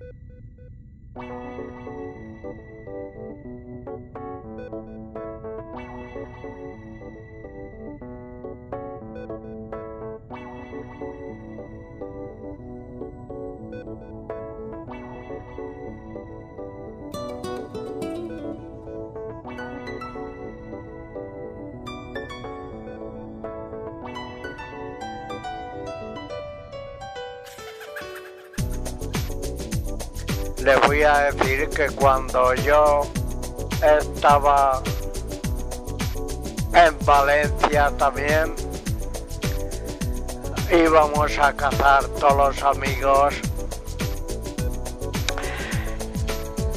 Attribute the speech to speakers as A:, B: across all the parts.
A: Thank you. Les voy a decir que cuando yo estaba en Valencia también, íbamos a cazar todos los amigos.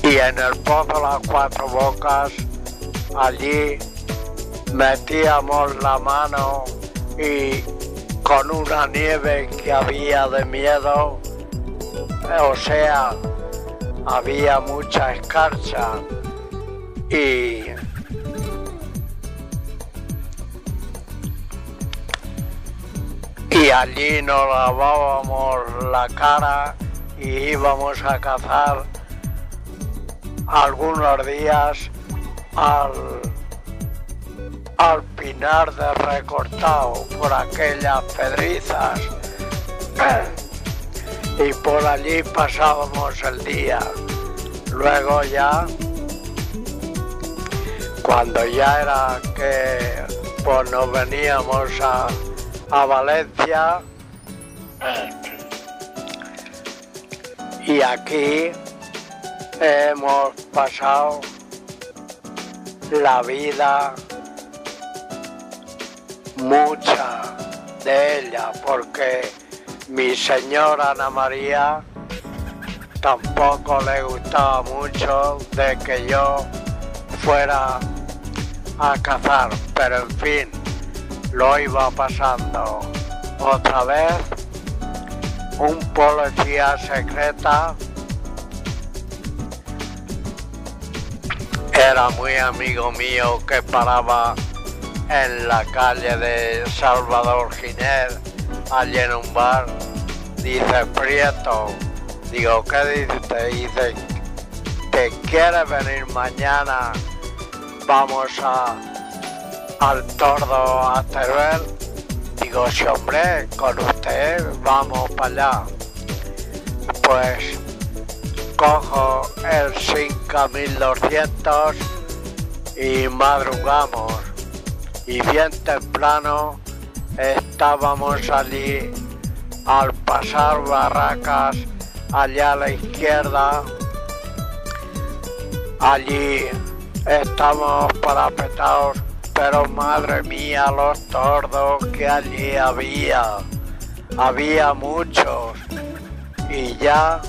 A: Y en el pozo Las Cuatro Bocas, allí metíamos la mano y con una nieve que había de miedo, o sea, había mucha escarcha y y allí nos lavábamos la cara y íbamos a cazar algunos días al, al pinar de recortado por aquellas pedrizas y por allí pasábamos el día. Luego ya, cuando ya era que pues nos veníamos a, a Valencia y aquí hemos pasado la vida mucha de ella porque mi señora Ana María tampoco le gustaba mucho de que yo fuera a cazar, pero en fin, lo iba pasando. Otra vez, un policía secreta era muy amigo mío que paraba en la calle de Salvador Giner, allí en un bar, dice Prieto, digo, ¿qué dice usted? Dice, ¿te quiere venir mañana? Vamos a, al tordo a Teruel. Digo, sí hombre, con usted vamos para allá. Pues cojo el 5200 y madrugamos. Y bien temprano estábamos allí al pasar barracas allá a la izquierda. Allí estamos parapetados, pero madre mía los tordos que allí había. Había muchos. Y ya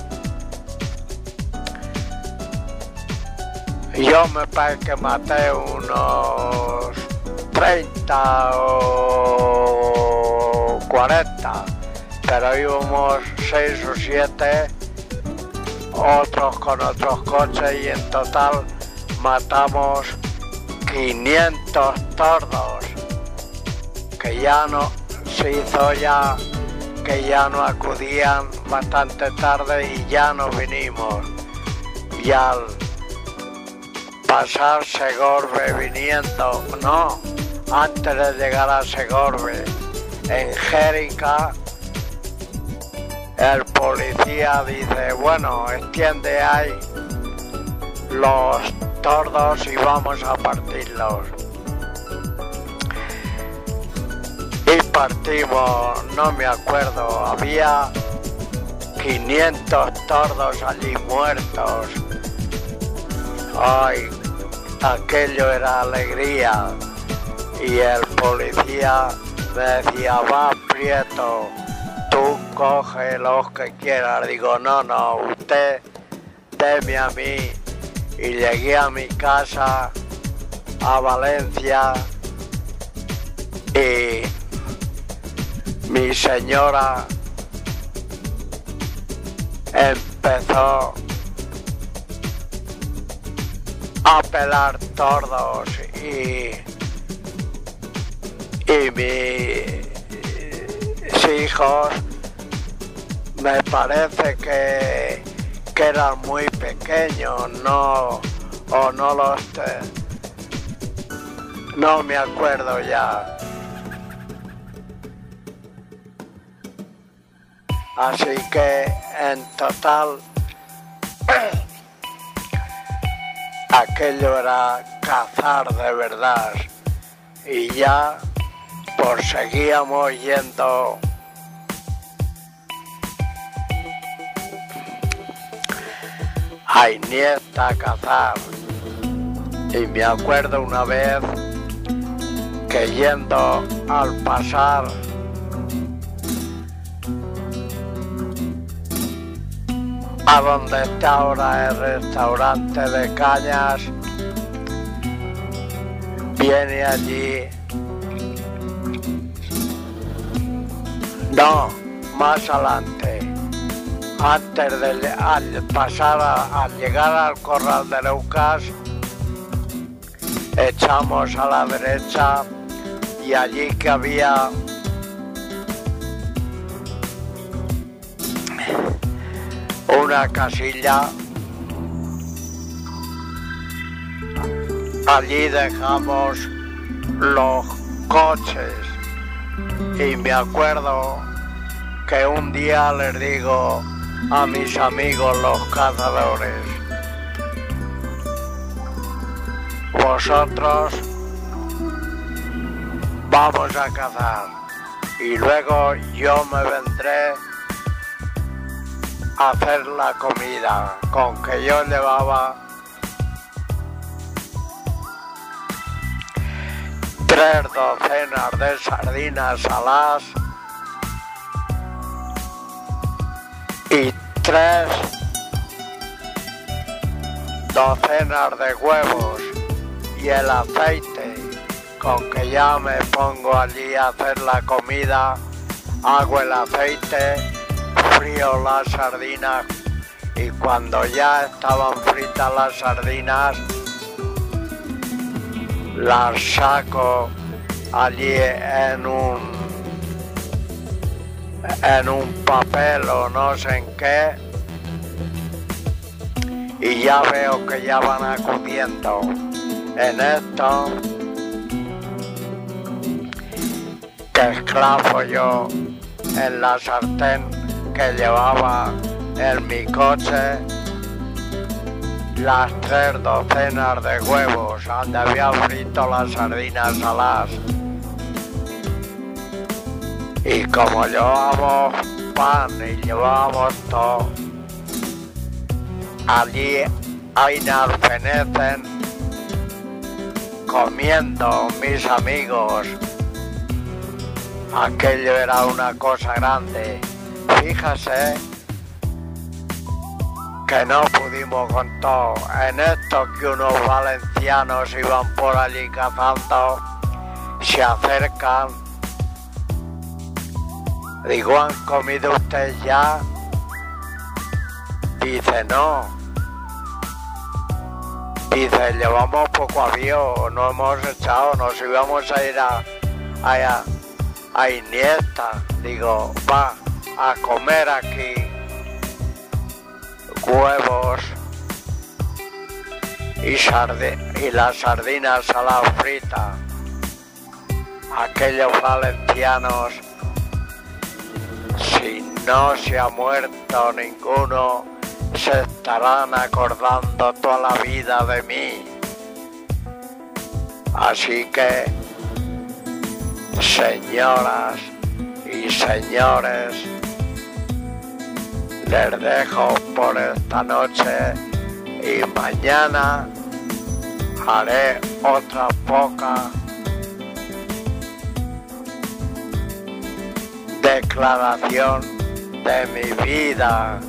A: Yo me parece que maté unos 30 o 40, pero íbamos 6 o 7, otros con otros coches y en total matamos 500 tordos, que ya no se hizo ya, que ya no acudían bastante tarde y ya no vinimos. Y al pasar Segorbe viniendo, no, antes de llegar a Segorbe, en Jérica, el policía dice, bueno, extiende ahí los tordos y vamos a partirlos. Y partimos, no me acuerdo, había 500 tordos allí muertos. Ay, aquello era alegría. Y el policía decía, va Prieto, tú coge los que quieras. Digo, no, no, usted deme a mí. Y llegué a mi casa, a Valencia, y mi señora empezó a pelar tordos y, y mis hijos me parece que, que eran muy pequeños, no, o no los... no me acuerdo ya. Así que en total aquello era cazar de verdad y ya pues seguíamos yendo a Iniesta a cazar y me acuerdo una vez que yendo al pasar a donde está ahora el restaurante de cañas, viene allí. No, más adelante, antes de al pasar, al llegar al corral de Leucas, echamos a la derecha y allí que había una casilla. Allí dejamos los coches y me acuerdo que un día les digo a mis amigos los cazadores, vosotros vamos a cazar y luego yo me vendré hacer la comida, con que yo llevaba tres docenas de sardinas saladas y tres docenas de huevos y el aceite con que ya me pongo allí a hacer la comida hago el aceite frío las sardinas y cuando ya estaban fritas las sardinas las saco allí en un en un papel o no sé en qué y ya veo que ya van acudiendo en esto que esclavo yo en la sartén que llevaba en mi coche las tres docenas de huevos donde había frito las sardinas saladas. Y como llevábamos pan y llevábamos todo, allí hay fenecen comiendo mis amigos. Aquello era una cosa grande fíjese que no pudimos con todo. En esto que unos valencianos iban por allí cazando, se acercan. Digo, ¿han comido ustedes ya? Dice, no. Dice, llevamos poco avión, no hemos echado, nos íbamos a ir a, a, a Iniesta. Digo, va, a comer aquí huevos y, y las sardinas a la frita. Aquellos valencianos, si no se ha muerto ninguno, se estarán acordando toda la vida de mí. Así que, señoras y señores, les dejo por esta noche y mañana haré otra poca declaración de mi vida.